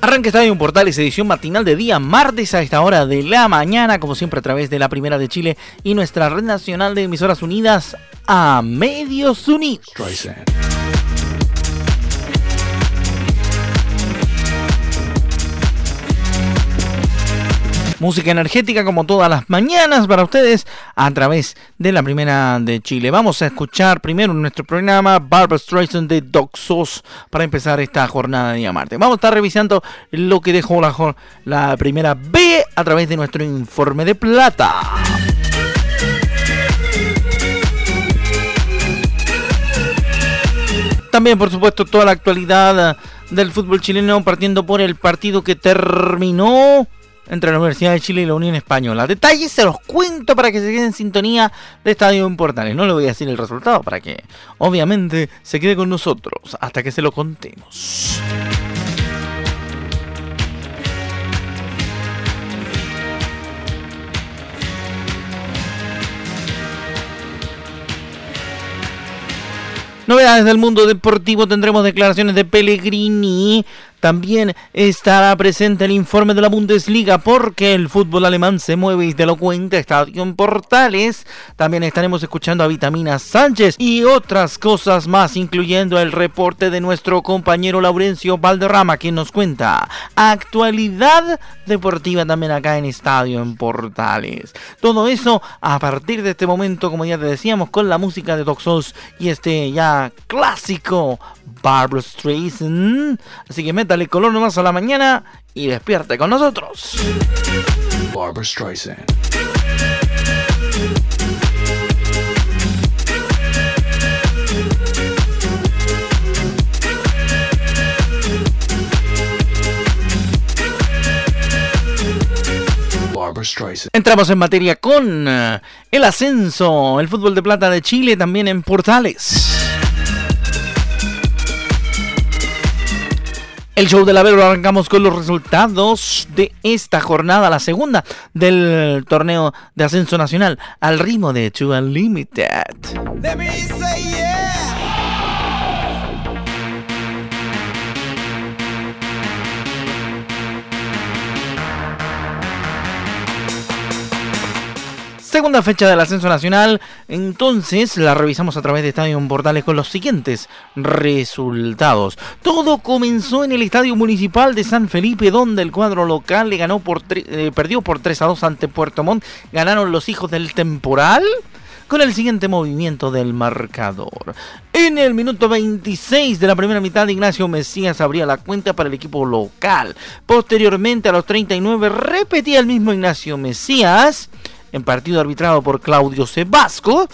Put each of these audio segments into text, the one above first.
Arranque Estadio Portales, edición matinal de día martes a esta hora de la mañana, como siempre a través de la Primera de Chile y nuestra red nacional de emisoras unidas a Medios Unidos. Música energética como todas las mañanas para ustedes a través de la primera de Chile. Vamos a escuchar primero nuestro programa Barbara Streisand de Doxos para empezar esta jornada de día martes. Vamos a estar revisando lo que dejó la, la primera B a través de nuestro informe de plata. También, por supuesto, toda la actualidad del fútbol chileno partiendo por el partido que terminó entre la Universidad de Chile y la Unión Española. Detalles se los cuento para que se queden en sintonía de Estadio en Portales. No le voy a decir el resultado para que obviamente se quede con nosotros hasta que se lo contemos. Novedades del mundo deportivo, tendremos declaraciones de Pellegrini, también estará presente el informe de la Bundesliga porque el fútbol alemán se mueve y te lo cuenta Estadio en Portales. También estaremos escuchando a Vitamina Sánchez y otras cosas más, incluyendo el reporte de nuestro compañero Laurencio Valderrama, quien nos cuenta actualidad deportiva también acá en Estadio en Portales. Todo eso a partir de este momento, como ya te decíamos, con la música de Toxos y este ya clásico Barbara Streisand. Así que métale color nomás a la mañana y despierte con nosotros. Barbara Streisand. Entramos en materia con eh, el ascenso, el fútbol de plata de Chile también en Portales. El show de la Vero arrancamos con los resultados de esta jornada, la segunda del torneo de ascenso nacional, al ritmo de Two Unlimited. Segunda fecha del ascenso nacional, entonces la revisamos a través de Estadio Portales con los siguientes resultados. Todo comenzó en el Estadio Municipal de San Felipe, donde el cuadro local le ganó por eh, perdió por 3 a 2 ante Puerto Montt. Ganaron los hijos del temporal con el siguiente movimiento del marcador. En el minuto 26 de la primera mitad, Ignacio Mesías abría la cuenta para el equipo local. Posteriormente, a los 39, repetía el mismo Ignacio Mesías en partido arbitrado por Claudio Sebasco.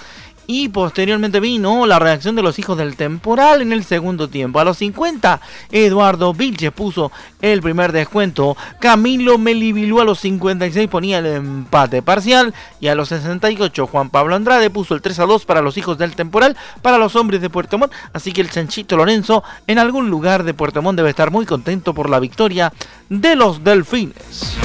Y posteriormente vino la reacción de los hijos del temporal en el segundo tiempo. A los 50, Eduardo Vilches puso el primer descuento. Camilo Melibilú a los 56 ponía el empate parcial. Y a los 68, Juan Pablo Andrade puso el 3 a 2 para los hijos del temporal, para los hombres de Puerto Montt. Así que el chanchito Lorenzo en algún lugar de Puerto Montt debe estar muy contento por la victoria de los delfines.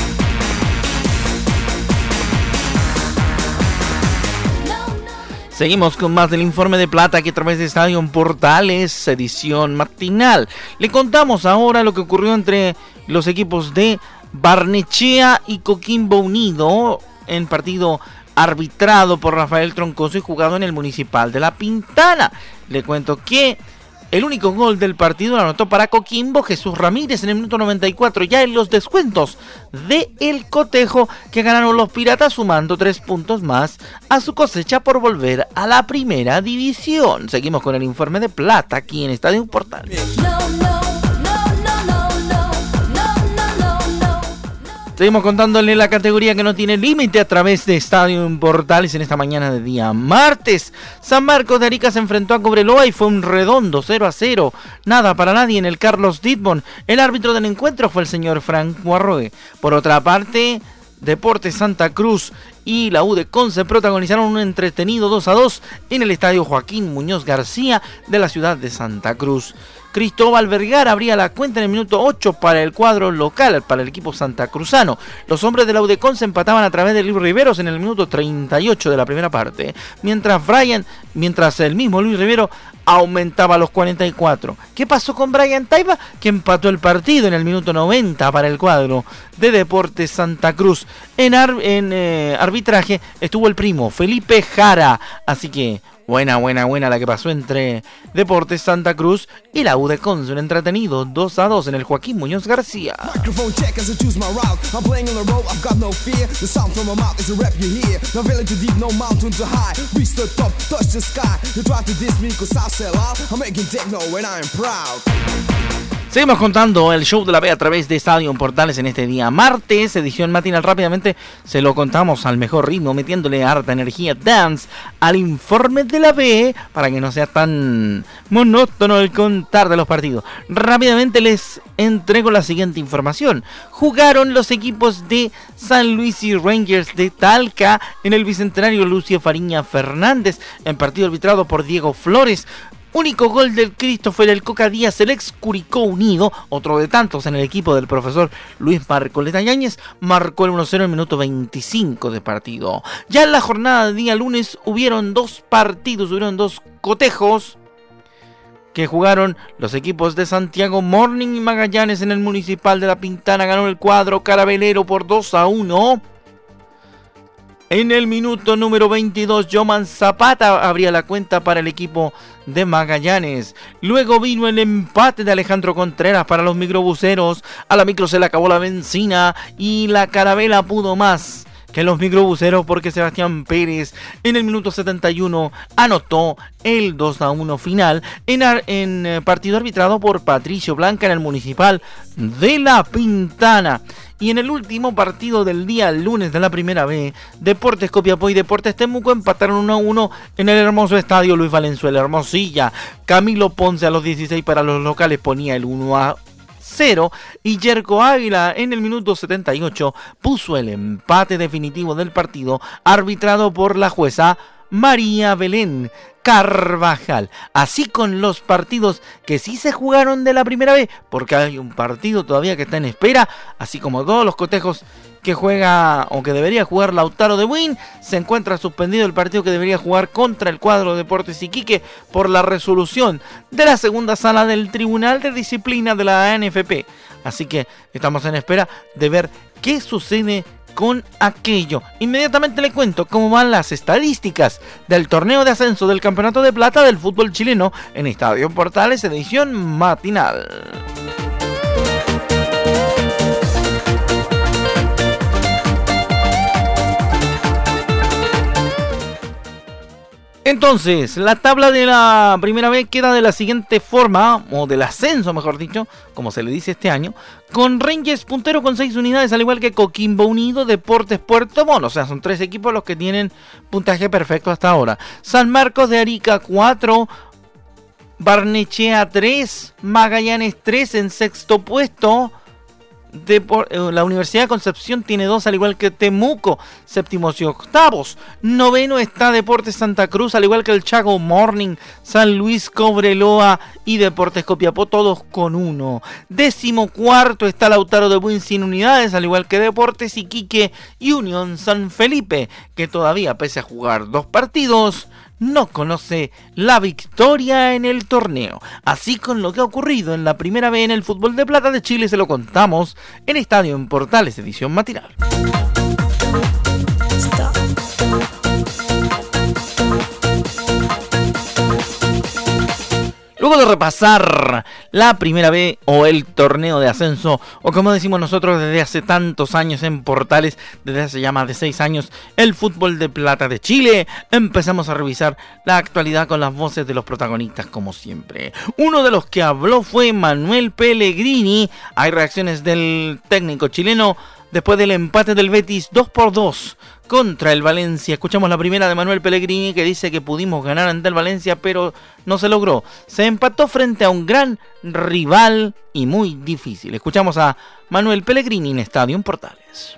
Seguimos con más del informe de plata que a través de Estadio Portales, edición matinal. Le contamos ahora lo que ocurrió entre los equipos de Barnechea y Coquimbo Unido en partido arbitrado por Rafael Troncoso y jugado en el Municipal de La Pintana. Le cuento que el único gol del partido lo anotó para Coquimbo Jesús Ramírez en el minuto 94, ya en los descuentos de El Cotejo, que ganaron los Piratas sumando tres puntos más a su cosecha por volver a la primera división. Seguimos con el informe de plata aquí en Estadio Portal. Seguimos contándole la categoría que no tiene límite a través de Estadio Portales en esta mañana de día martes. San Marcos de Arica se enfrentó a Cobreloa y fue un redondo 0 a 0. Nada para nadie en el Carlos Ditbon. El árbitro del encuentro fue el señor Frank Arrogue. Por otra parte, Deportes Santa Cruz y la U de protagonizaron un entretenido 2 a 2 en el estadio Joaquín Muñoz García de la ciudad de Santa Cruz. Cristóbal Vergara abría la cuenta en el minuto 8 para el cuadro local, para el equipo santacruzano. Los hombres de la UDECON se empataban a través de Luis Riveros en el minuto 38 de la primera parte, mientras Brian, mientras el mismo Luis Rivero aumentaba a los 44. ¿Qué pasó con Brian Taiba? Que empató el partido en el minuto 90 para el cuadro de Deportes Santa Cruz. En, eh, arbitraje estuvo el primo Felipe Jara, así que Buena, buena, buena la que pasó entre Deportes Santa Cruz y la U de Conce. Un entretenido 2 a 2 en el Joaquín Muñoz García. Seguimos contando el show de la B a través de Estadio Portales en este día martes, edición matinal. Rápidamente se lo contamos al mejor ritmo, metiéndole harta energía dance al informe de la B para que no sea tan monótono el contar de los partidos. Rápidamente les entrego la siguiente información. Jugaron los equipos de San Luis y Rangers de Talca en el bicentenario Lucio Fariña Fernández en partido arbitrado por Diego Flores. Único gol del Christopher el Coca Díaz, el ex Curicó Unido, otro de tantos en el equipo del profesor Luis Marcoleta Yáñez, marcó el 1-0 en el minuto 25 de partido. Ya en la jornada de día lunes hubieron dos partidos, hubieron dos cotejos que jugaron los equipos de Santiago Morning y Magallanes en el Municipal de La Pintana. Ganó el cuadro carabelero por 2 a 1. En el minuto número 22, Joman Zapata abría la cuenta para el equipo de Magallanes. Luego vino el empate de Alejandro Contreras para los microbuseros. A la micro se le acabó la benzina y la carabela pudo más que los microbuseros porque Sebastián Pérez en el minuto 71 anotó el 2 a 1 final en, en eh, partido arbitrado por Patricio Blanca en el municipal de La Pintana. Y en el último partido del día lunes de la primera B, Deportes Copiapó y Deportes Temuco empataron 1 a 1 en el hermoso estadio Luis Valenzuela Hermosilla. Camilo Ponce a los 16 para los locales ponía el 1 a 0 y Jerko Águila en el minuto 78 puso el empate definitivo del partido arbitrado por la jueza María Belén Carvajal. Así con los partidos que sí se jugaron de la primera vez, porque hay un partido todavía que está en espera, así como todos los cotejos que juega o que debería jugar Lautaro de Win. Se encuentra suspendido el partido que debería jugar contra el cuadro Deportes Iquique por la resolución de la segunda sala del Tribunal de Disciplina de la ANFP. Así que estamos en espera de ver qué sucede con aquello. Inmediatamente le cuento cómo van las estadísticas del torneo de ascenso del Campeonato de Plata del fútbol chileno en Estadio Portales edición matinal. Entonces, la tabla de la primera vez queda de la siguiente forma, o del ascenso mejor dicho, como se le dice este año, con Rangers puntero con 6 unidades, al igual que Coquimbo Unido, Deportes Puerto Mono, o sea, son tres equipos los que tienen puntaje perfecto hasta ahora. San Marcos de Arica 4, Barnechea 3, Magallanes 3 en sexto puesto. Eh, la Universidad de Concepción tiene dos, al igual que Temuco, séptimos y octavos. Noveno está Deportes Santa Cruz, al igual que el Chago Morning, San Luis Cobreloa y Deportes Copiapó, todos con uno. Décimo cuarto está Lautaro de Buin sin unidades, al igual que Deportes Iquique y Unión San Felipe, que todavía, pese a jugar dos partidos, no conoce la victoria en el torneo. Así con lo que ha ocurrido en la primera vez en el fútbol de plata de Chile se lo contamos en Estadio en Portales edición matinal. De repasar la primera vez o el torneo de ascenso, o como decimos nosotros desde hace tantos años en Portales, desde hace ya más de seis años, el fútbol de plata de Chile, empezamos a revisar la actualidad con las voces de los protagonistas como siempre. Uno de los que habló fue Manuel Pellegrini. Hay reacciones del técnico chileno después del empate del Betis 2 por 2 contra el Valencia. Escuchamos la primera de Manuel Pellegrini que dice que pudimos ganar ante el Valencia, pero no se logró. Se empató frente a un gran rival y muy difícil. Escuchamos a Manuel Pellegrini en Estadio Portales.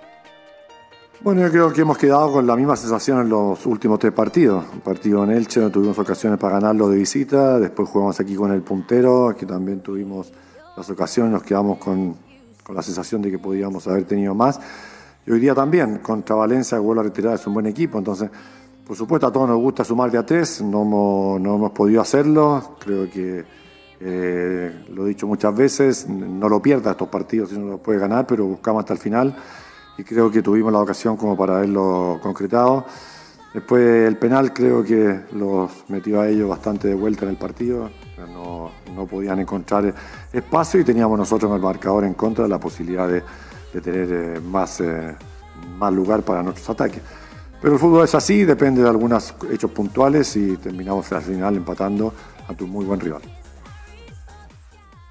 Bueno, yo creo que hemos quedado con la misma sensación en los últimos tres partidos. Un partido en Elche, no tuvimos ocasiones para ganarlo de visita, después jugamos aquí con el puntero, aquí también tuvimos las ocasiones, nos quedamos con, con la sensación de que podíamos haber tenido más. Y hoy día también, contra Valencia, vuelvo a retirar, es un buen equipo, entonces, por supuesto, a todos nos gusta sumar de a tres, no hemos, no hemos podido hacerlo, creo que, eh, lo he dicho muchas veces, no lo pierda estos partidos, si no lo puede ganar, pero buscamos hasta el final. Y creo que tuvimos la ocasión como para haberlo concretado. Después el penal creo que los metió a ellos bastante de vuelta en el partido, no, no podían encontrar espacio y teníamos nosotros en el marcador en contra la posibilidad de, de tener eh, más, eh, más lugar para nuestros ataques. Pero el fútbol es así, depende de algunos hechos puntuales y terminamos al final empatando ante un muy buen rival.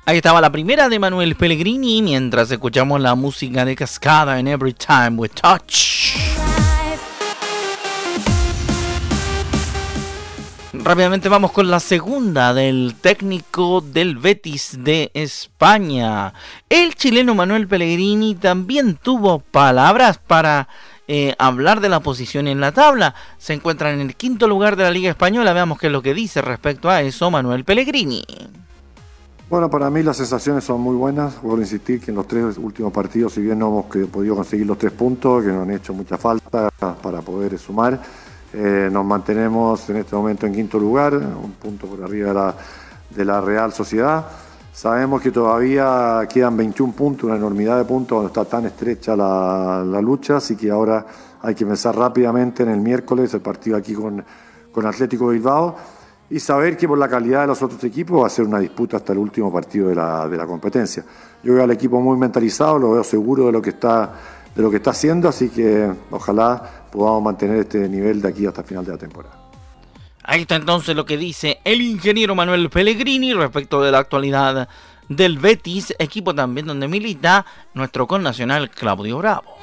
Ahí estaba la primera de Manuel Pellegrini mientras escuchamos la música de Cascada en Every Time We Touch. Rápidamente vamos con la segunda del técnico del Betis de España. El chileno Manuel Pellegrini también tuvo palabras para eh, hablar de la posición en la tabla. Se encuentra en el quinto lugar de la Liga Española. Veamos qué es lo que dice respecto a eso Manuel Pellegrini. Bueno, para mí las sensaciones son muy buenas. Vuelvo a insistir que en los tres últimos partidos, si bien no hemos podido conseguir los tres puntos, que nos han hecho mucha falta para poder sumar, eh, nos mantenemos en este momento en quinto lugar, un punto por arriba de la, Real Sociedad. Sabemos que todavía quedan 21 puntos, una enormidad de puntos, cuando está tan estrecha la, la, lucha, así que ahora hay que pensar rápidamente en el miércoles, el partido aquí con, con Atlético Bilbao y saber que por la calidad de los otros equipos va a ser una disputa hasta el último partido de la, de la competencia. Yo veo al equipo muy mentalizado, lo veo seguro de lo que está, de lo que está haciendo, así que ojalá podamos mantener este nivel de aquí hasta el final de la temporada. Ahí está entonces lo que dice el ingeniero Manuel Pellegrini respecto de la actualidad del Betis, equipo también donde milita nuestro connacional Claudio Bravo.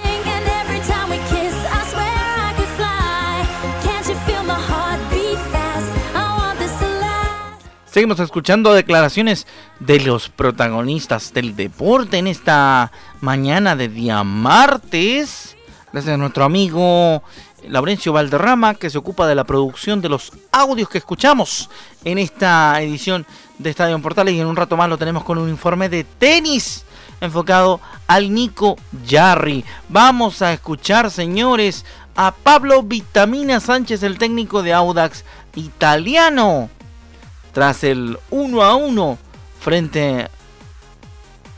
Seguimos escuchando declaraciones de los protagonistas del deporte en esta mañana de día martes. Gracias a nuestro amigo Laurencio Valderrama que se ocupa de la producción de los audios que escuchamos en esta edición de Estadio Portales y en un rato más lo tenemos con un informe de tenis enfocado al Nico Jarry. Vamos a escuchar, señores, a Pablo Vitamina Sánchez, el técnico de Audax italiano tras el 1 a 1 frente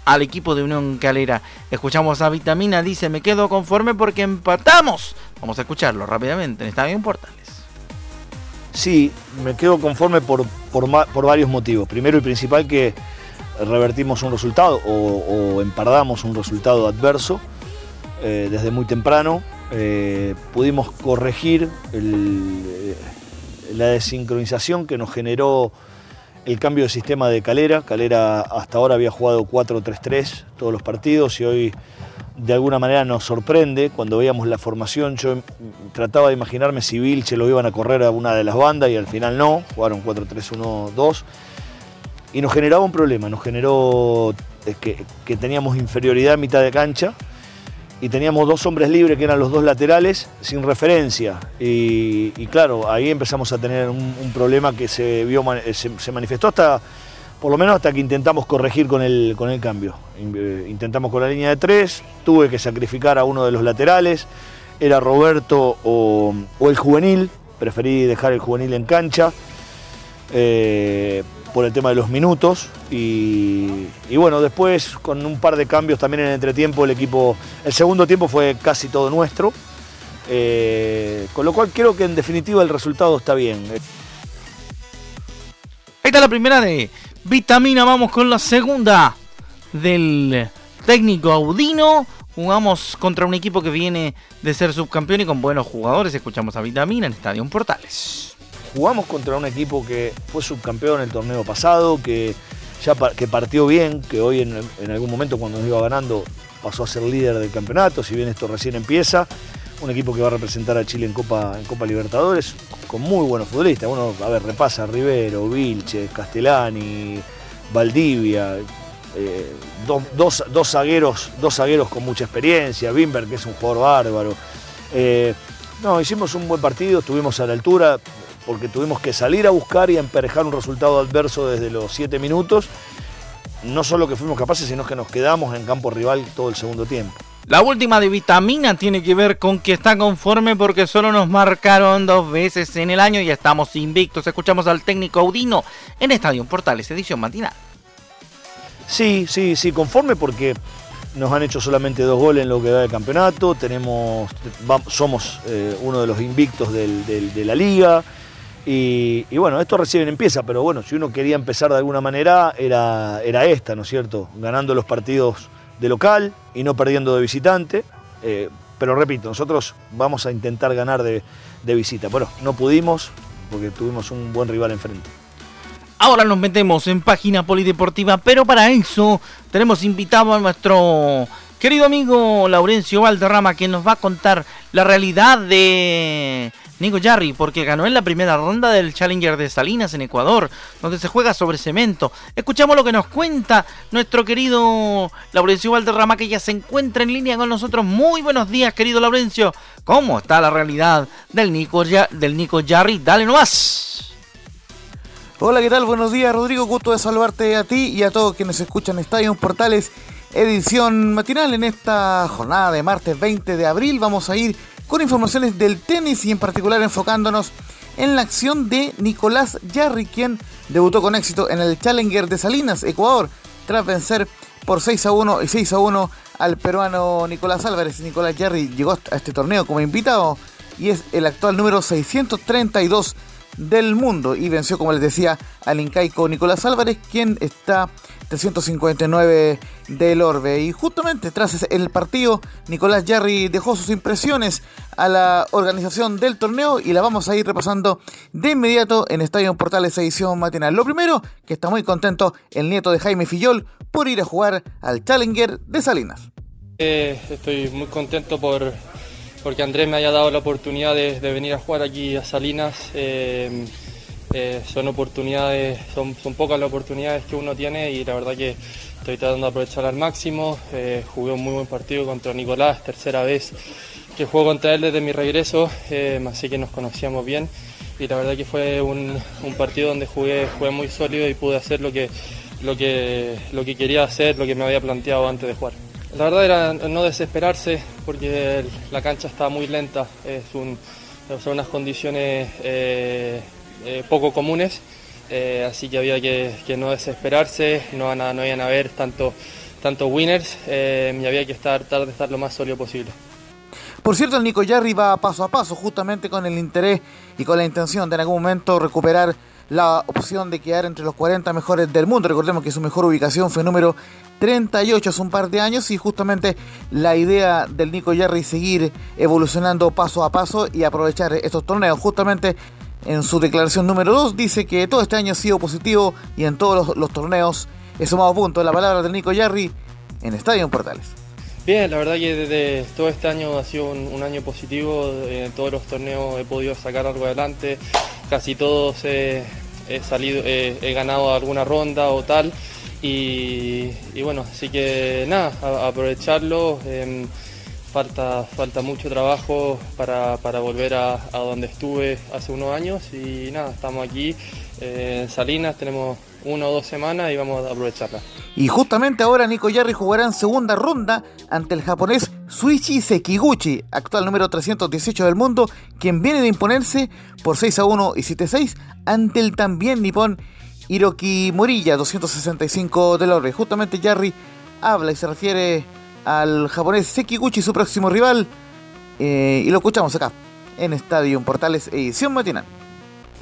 al equipo de Unión Calera. Escuchamos a Vitamina, dice, me quedo conforme porque empatamos. Vamos a escucharlo rápidamente en Estadio Portales. Sí, me quedo conforme por, por, varios motivos. Primero y principal que revertimos un resultado o, empardamos un resultado adverso eh, desde muy temprano. Eh, pudimos corregir el, la desincronización que nos generó el cambio de sistema de Calera. Calera hasta ahora había jugado 4-3-3 todos los partidos y hoy de alguna manera nos sorprende cuando veíamos la formación. Yo trataba de imaginarme si Vilche lo iban a correr a una de las bandas y al final no, jugaron 4-3-1-2 y nos generaba un problema, nos generó eh, que, que teníamos inferioridad a mitad de cancha y teníamos dos hombres libres que eran los dos laterales sin referencia. Y, claro, ahí empezamos a tener un, problema que se, vio, se, manifestó hasta, por lo menos hasta que intentamos corregir con el, con el cambio. Eh, intentamos con la línea de tres, tuve que sacrificar a uno de los laterales, era Roberto o, el juvenil, preferí dejar el juvenil en cancha. Eh, por el tema de los minutos y, bueno, después con un par de cambios también en entretiempo el equipo, el segundo tiempo fue casi todo nuestro, eh, con lo cual creo que en definitiva el resultado está bien. Ahí está la primera de Vitamina, vamos con la segunda del técnico Audino. Jugamos contra un equipo que viene de ser subcampeón y con buenos jugadores. Escuchamos a Vitamina en Estadio Portales jugamos contra un equipo que fue subcampeón el torneo pasado, que ya que partió bien, que hoy en, algún momento cuando nos iba ganando pasó a ser líder del campeonato, si bien esto recién empieza. Un equipo que va a representar a Chile en Copa, en Libertadores, con muy buenos futbolistas. Uno, a ver, repasa Rivero, Vilches, Castellani, Valdivia, eh, dos, dos, zagueros, dos zagueros con mucha experiencia, Bimber, que es un jugador bárbaro. Eh, no, hicimos un buen partido, estuvimos a la altura, porque tuvimos que salir a buscar y a emperejar un resultado adverso desde los siete minutos. No solo que fuimos capaces, sino que nos quedamos en campo rival todo el segundo tiempo. La última de vitamina tiene que ver con que está conforme porque solo nos marcaron dos veces en el año y estamos invictos. Escuchamos al técnico Audino en Estadio Portales, edición matinal. Sí, sí, sí, conforme porque nos han hecho solamente dos goles en lo que va del campeonato. Tenemos, somos eh, uno de los invictos de la liga. Y, bueno, esto recién empieza, pero bueno, si uno quería empezar de alguna manera, era, era esta, ¿no es cierto? Ganando los partidos de local y no perdiendo de visitante. Eh, pero repito, nosotros vamos a intentar ganar de, de visita. Bueno, no pudimos porque tuvimos un buen rival enfrente. Ahora nos metemos en página polideportiva, pero para eso tenemos invitado a nuestro querido amigo Laurencio Valderrama que nos va a contar la realidad de Nico Jarry, porque ganó en la primera ronda del Challenger de Salinas en Ecuador, donde se juega sobre cemento. Escuchamos lo que nos cuenta nuestro querido Laurencio Valderrama, que ya se encuentra en línea con nosotros. Muy buenos días, querido Laurencio. ¿Cómo está la realidad del Nico, del Nico Jarry? Dale nomás. Hola, ¿qué tal? Buenos días, Rodrigo. Gusto de saludarte a ti y a todos quienes escuchan Estadio Portales, edición matinal. En esta jornada de martes 20 de abril vamos a ir con informaciones del tenis y en particular enfocándonos en la acción de Nicolás Yarri, quien debutó con éxito en el Challenger de Salinas, Ecuador, tras vencer por 6 a 1 y 6 a 1 al peruano Nicolás Álvarez. Nicolás Yarri llegó a este torneo como invitado y es el actual número 632 del mundo y venció, como les decía, al incaico Nicolás Álvarez, quien está 359 del Orbe. Y justamente tras el partido, Nicolás Jarry dejó sus impresiones a la organización del torneo y la vamos a ir repasando de inmediato en Estadio Portales edición matinal. Lo primero, que está muy contento el nieto de Jaime Fillol por ir a jugar al Challenger de Salinas. Eh, estoy muy contento por porque Andrés me haya dado la oportunidad de, venir a jugar aquí a Salinas. Eh, eh, son oportunidades, son, pocas las oportunidades que uno tiene y la verdad que estoy tratando de aprovechar al máximo. Eh, jugué un muy buen partido contra Nicolás, tercera vez que juego contra él desde mi regreso, así que nos conocíamos bien y la verdad que fue un, partido donde jugué, jugué muy sólido y pude hacer lo que, lo, que, lo que quería hacer, lo que me había planteado antes de jugar. La verdad era no desesperarse porque la cancha está muy lenta, es un, son unas condiciones eh, eh, poco comunes, eh, así que había que, no desesperarse, no, a, iban a haber tanto, tanto winners y había que estar, tratar de estar lo más sólido posible. Por cierto, el Nico Yarri va paso a paso, justamente con el interés y con la intención de en algún momento recuperar la opción de quedar entre los 40 mejores del mundo. Recordemos que su mejor ubicación fue número 38 hace un par de años y justamente la idea del Nico Yarri seguir evolucionando paso a paso y aprovechar estos torneos. Justamente en su declaración número 2 dice que todo este año ha sido positivo y en todos los, torneos he sumado puntos. La palabra del Nico Yarri en Estadio Portales. Bien, la verdad que desde todo este año ha sido un, año positivo, en todos los torneos he podido sacar algo adelante, casi todos he, salido, he ganado alguna ronda o tal, y, bueno, así que nada, aprovecharlo, em, falta, falta mucho trabajo para, volver a, donde estuve hace unos años y nada, estamos aquí eh, en Salinas, tenemos una o dos semanas y vamos a aprovecharla. Y justamente ahora Nico Yarri jugará en segunda ronda ante el japonés Suichi Sekiguchi, actual número 318 del mundo, quien viene de imponerse por 6 a 1 y 7 a 6 ante el también nipón Hiroki Morilla, 265 del orbe. Justamente Yarri habla y se refiere al japonés Sekiguchi, su próximo rival, eh, y lo escuchamos acá, en Estadio Portales Edición Matinal.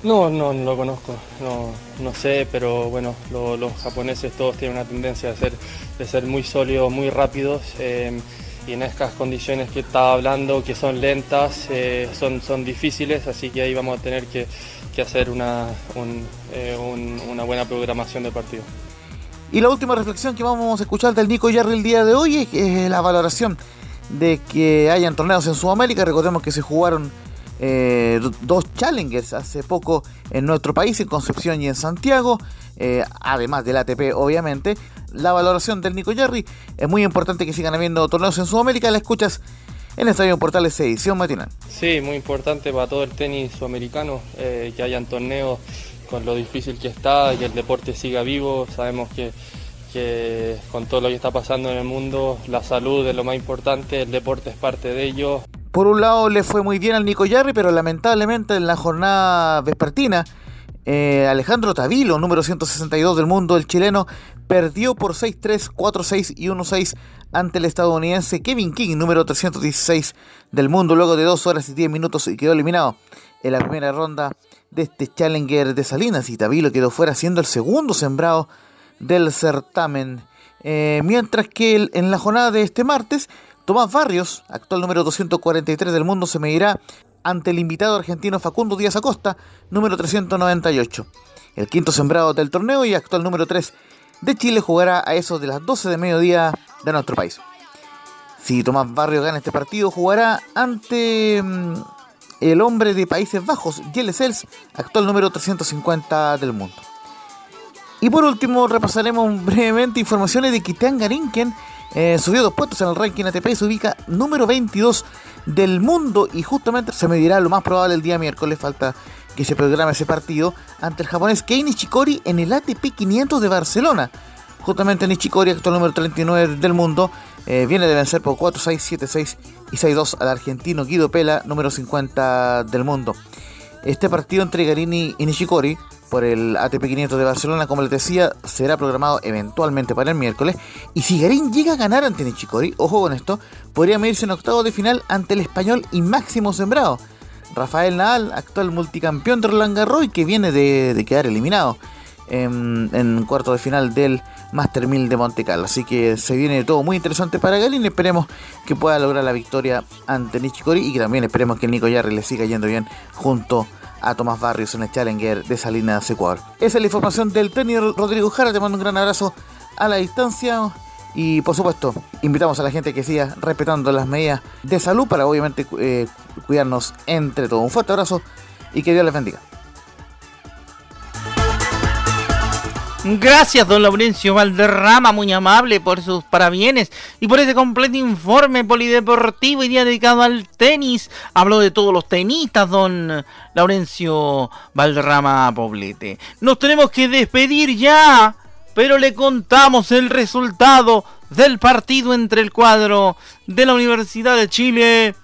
No, no, no lo conozco, no, no sé, pero bueno, los japoneses todos tienen una tendencia de ser, de ser muy sólidos, muy rápidos, eh, y en estas condiciones que estaba hablando, que son lentas, eh, son, son difíciles, así que ahí vamos a tener que, hacer una, una buena programación de partido. Y la última reflexión que vamos a escuchar del Nico Yarri el día de hoy es, la valoración de que hayan torneos en Sudamérica. Recordemos que se jugaron eh, dos challengers hace poco en nuestro país, en Concepción y en Santiago, eh, además del ATP obviamente. La valoración del Nico Yarri es muy importante que sigan habiendo torneos en Sudamérica. La escuchas en Estadio Portales edición matinal. Sí, muy importante para todo el tenis sudamericano eh, que hayan torneos con lo difícil que está, y que el deporte siga vivo. Sabemos que, que con todo lo que está pasando en el mundo, la salud es lo más importante, el deporte es parte de ello. Por un lado le fue muy bien al Nico Yarri, pero lamentablemente en la jornada vespertina, eh, Alejandro Tavilo, número 162 del mundo, el chileno, perdió por 6-3, 4-6 y 1-6 ante el estadounidense Kevin King, número 316 del mundo, luego de 2 horas y 10 minutos y quedó eliminado en la primera ronda de este Challenger de Salinas y Tavilo quedó fuera siendo el segundo sembrado del certamen. Eh, mientras que en la jornada de este martes, Tomás Barrios, actual número 243 del mundo, se medirá ante el invitado argentino Facundo Díaz Acosta, número 398. El quinto sembrado del torneo y actual número 3 de Chile jugará a eso de las 12 de mediodía de nuestro país. Si Tomás Barrios gana este partido, jugará ante mm, el hombre de Países Bajos, Jelle Sels, actual número 350 del mundo. Y por último, repasaremos brevemente informaciones de Tean Garinken eh, subió dos puestos en el ranking ATP y se ubica número 22 del mundo. Y justamente se medirá lo más probable el día miércoles. Falta que se programe ese partido ante el japonés Kei Nishikori en el ATP 500 de Barcelona. Justamente Nishikori, actual número 39 del mundo, eh, viene de vencer por 4-6, 7-6 y 6-2 al argentino Guido Pela, número 50 del mundo. Este partido entre Garini y Nishikori por el ATP 500 de Barcelona, como les decía, será programado eventualmente para el miércoles. Y si Garín llega a ganar ante Nishikori, ojo con esto, podría medirse en octavo de final ante el español y máximo sembrado. Rafael Nadal, actual multicampeón de Roland Garros que viene de, quedar eliminado en, en cuarto de final del Master 1000 de Monte Carlo. Así que se viene todo muy interesante para Galín. Esperemos que pueda lograr la victoria ante Nishikori y también esperemos que Nico Yarri le siga yendo bien junto a Tomás Barrios en el Challenger de Salinas, Ecuador. Esa es la información del tenis Rodrigo Jara. Te mando un gran abrazo a la distancia. Y por supuesto, invitamos a la gente que siga respetando las medidas de salud para obviamente eh, cuidarnos entre todos. Un fuerte abrazo y que Dios les bendiga. Gracias, don Laurencio Valderrama, muy amable por sus parabienes y por ese completo informe polideportivo y día dedicado al tenis. Habló de todos los tenistas, don Laurencio Valderrama Poblete. Nos tenemos que despedir ya, pero le contamos el resultado del partido entre el cuadro de la Universidad de Chile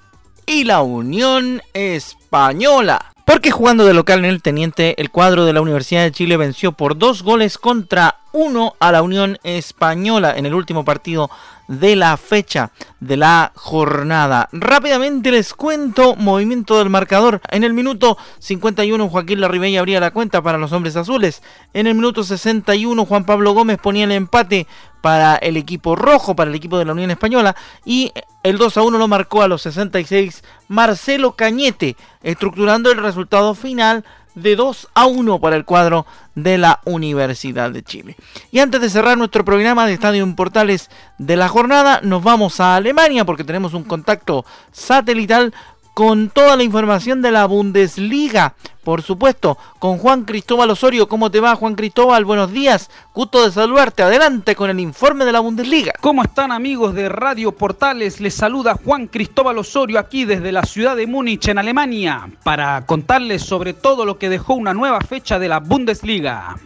y la Unión Española. Porque jugando de local en el Teniente, el cuadro de la Universidad de Chile venció por dos goles contra uno a la Unión Española en el último partido de la fecha de la jornada. Rápidamente les cuento movimiento del marcador. En el minuto 51 Joaquín Larribey abría la cuenta para los hombres azules. En el minuto 61 Juan Pablo Gómez ponía el empate para el equipo rojo, para el equipo de la Unión Española. Y el 2 a 1 lo marcó a los 66 Marcelo Cañete, estructurando el resultado final de 2 a 1 para el cuadro de la Universidad de Chile. Y antes de cerrar nuestro programa de Estadio en Portales de la jornada, nos vamos a Alemania porque tenemos un contacto satelital con toda la información de la Bundesliga. Por supuesto, con Juan Cristóbal Osorio. ¿Cómo te va, Juan Cristóbal? Buenos días. Gusto de saludarte. Adelante con el informe de la Bundesliga. ¿Cómo están, amigos de Radio Portales? Les saluda Juan Cristóbal Osorio aquí desde la ciudad de Múnich, en Alemania, para contarles sobre todo lo que dejó una nueva fecha de la Bundesliga.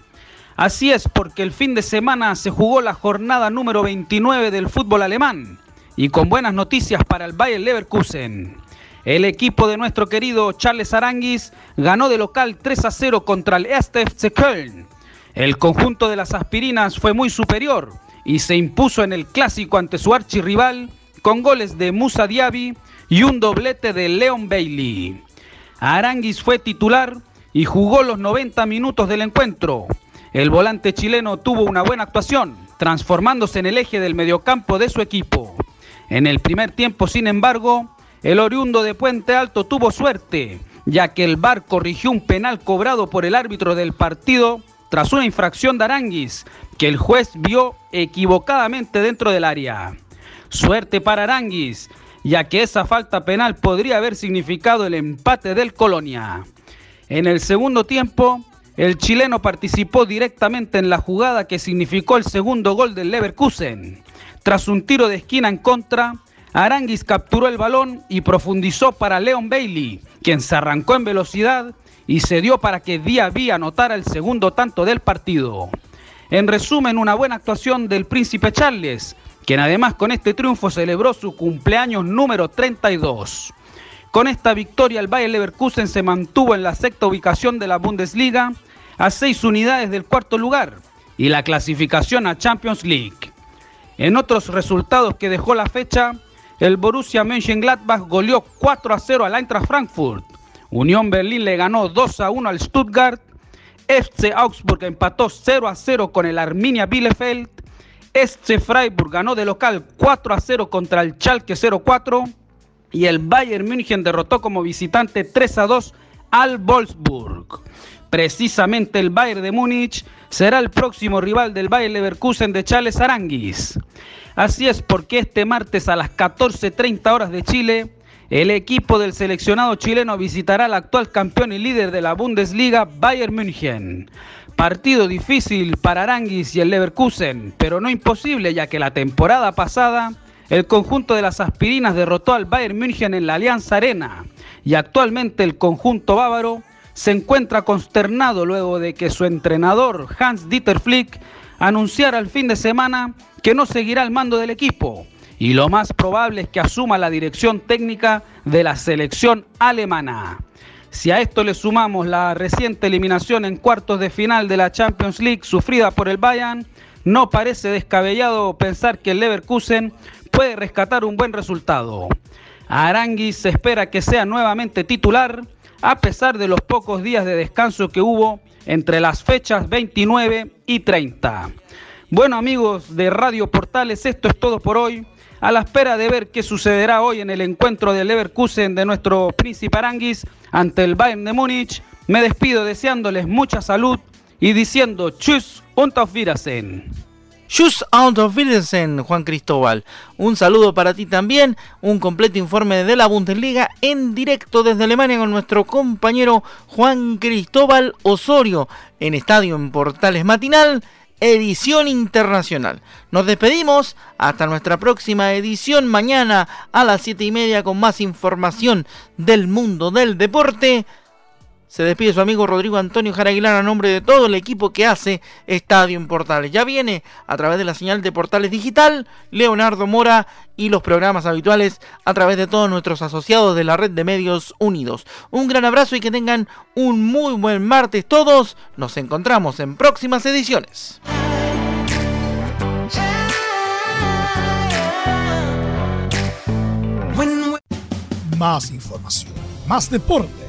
Así es, porque el fin de semana se jugó la jornada número 29 del fútbol alemán. Y con buenas noticias para el Bayer Leverkusen. El equipo de nuestro querido Charles Aranguis ganó de local 3 a 0 contra el FC Köln. El conjunto de las aspirinas fue muy superior y se impuso en el clásico ante su archirrival con goles de Musa Diaby y un doblete de Leon Bailey. Aranguis fue titular y jugó los 90 minutos del encuentro. El volante chileno tuvo una buena actuación, transformándose en el eje del mediocampo de su equipo. En el primer tiempo, sin embargo, el oriundo de Puente Alto tuvo suerte, ya que el VAR corrigió un penal cobrado por el árbitro del partido tras una infracción de Aranguis, que el juez vio equivocadamente dentro del área. Suerte para Aranguis, ya que esa falta penal podría haber significado el empate del Colonia. En el segundo tiempo, el chileno participó directamente en la jugada que significó el segundo gol del Leverkusen. Tras un tiro de esquina en contra, Aranguis capturó el balón y profundizó para Leon Bailey, quien se arrancó en velocidad y se dio para que Día Vía anotara el segundo tanto del partido. En resumen, una buena actuación del príncipe Charles, quien además con este triunfo celebró su cumpleaños número 32. Con esta victoria el Bayer Leverkusen se mantuvo en la sexta ubicación de la Bundesliga a seis unidades del cuarto lugar y la clasificación a Champions League. En otros resultados que dejó la fecha, el Borussia Mönchengladbach goleó 4 a 0 al Eintracht Frankfurt. Unión Berlín le ganó 2 a 1 al Stuttgart. FC Augsburg empató 0 a 0 con el Arminia Bielefeld. Este Freiburg ganó de local 4 a 0 contra el Schalke 04 y el Bayern München derrotó como visitante 3 a 2 al Wolfsburg. Precisamente el Bayern de Múnich será el próximo rival del Bayern Leverkusen de Charles Aranguis. Así es porque este martes a las 14.30 horas de Chile, el equipo del seleccionado chileno visitará al actual campeón y líder de la Bundesliga, Bayern München. Partido difícil para Aranguis y el Leverkusen, pero no imposible ya que la temporada pasada el conjunto de las aspirinas derrotó al Bayern München en la Alianza Arena y actualmente el conjunto bávaro se encuentra consternado luego de que su entrenador Hans Dieter Flick anunciara el fin de semana que no seguirá al mando del equipo y lo más probable es que asuma la dirección técnica de la selección alemana. Si a esto le sumamos la reciente eliminación en cuartos de final de la Champions League sufrida por el Bayern, no parece descabellado pensar que el Leverkusen puede rescatar un buen resultado. Aranguis espera que sea nuevamente titular, a pesar de los pocos días de descanso que hubo entre las fechas 29 y 30. Bueno amigos de Radio Portales, esto es todo por hoy. A la espera de ver qué sucederá hoy en el encuentro del Leverkusen de nuestro príncipe Aranguis ante el Bayern de Múnich, me despido deseándoles mucha salud y diciendo Tschüss und. Tschüss und auf Wiedersehen, Juan Cristóbal. Un saludo para ti también, un completo informe de la Bundesliga en directo desde Alemania con nuestro compañero Juan Cristóbal Osorio en Estadio en Portales Matinal edición internacional. Nos despedimos hasta nuestra próxima edición mañana a las 7 y media con más información del mundo del deporte. Se despide su amigo Rodrigo Antonio Jaraguilar a nombre de todo el equipo que hace Estadio en Portales. Ya viene a través de la señal de Portales Digital, Leonardo Mora y los programas habituales a través de todos nuestros asociados de la red de medios unidos. Un gran abrazo y que tengan un muy buen martes todos. Nos encontramos en próximas ediciones. Más información, más deporte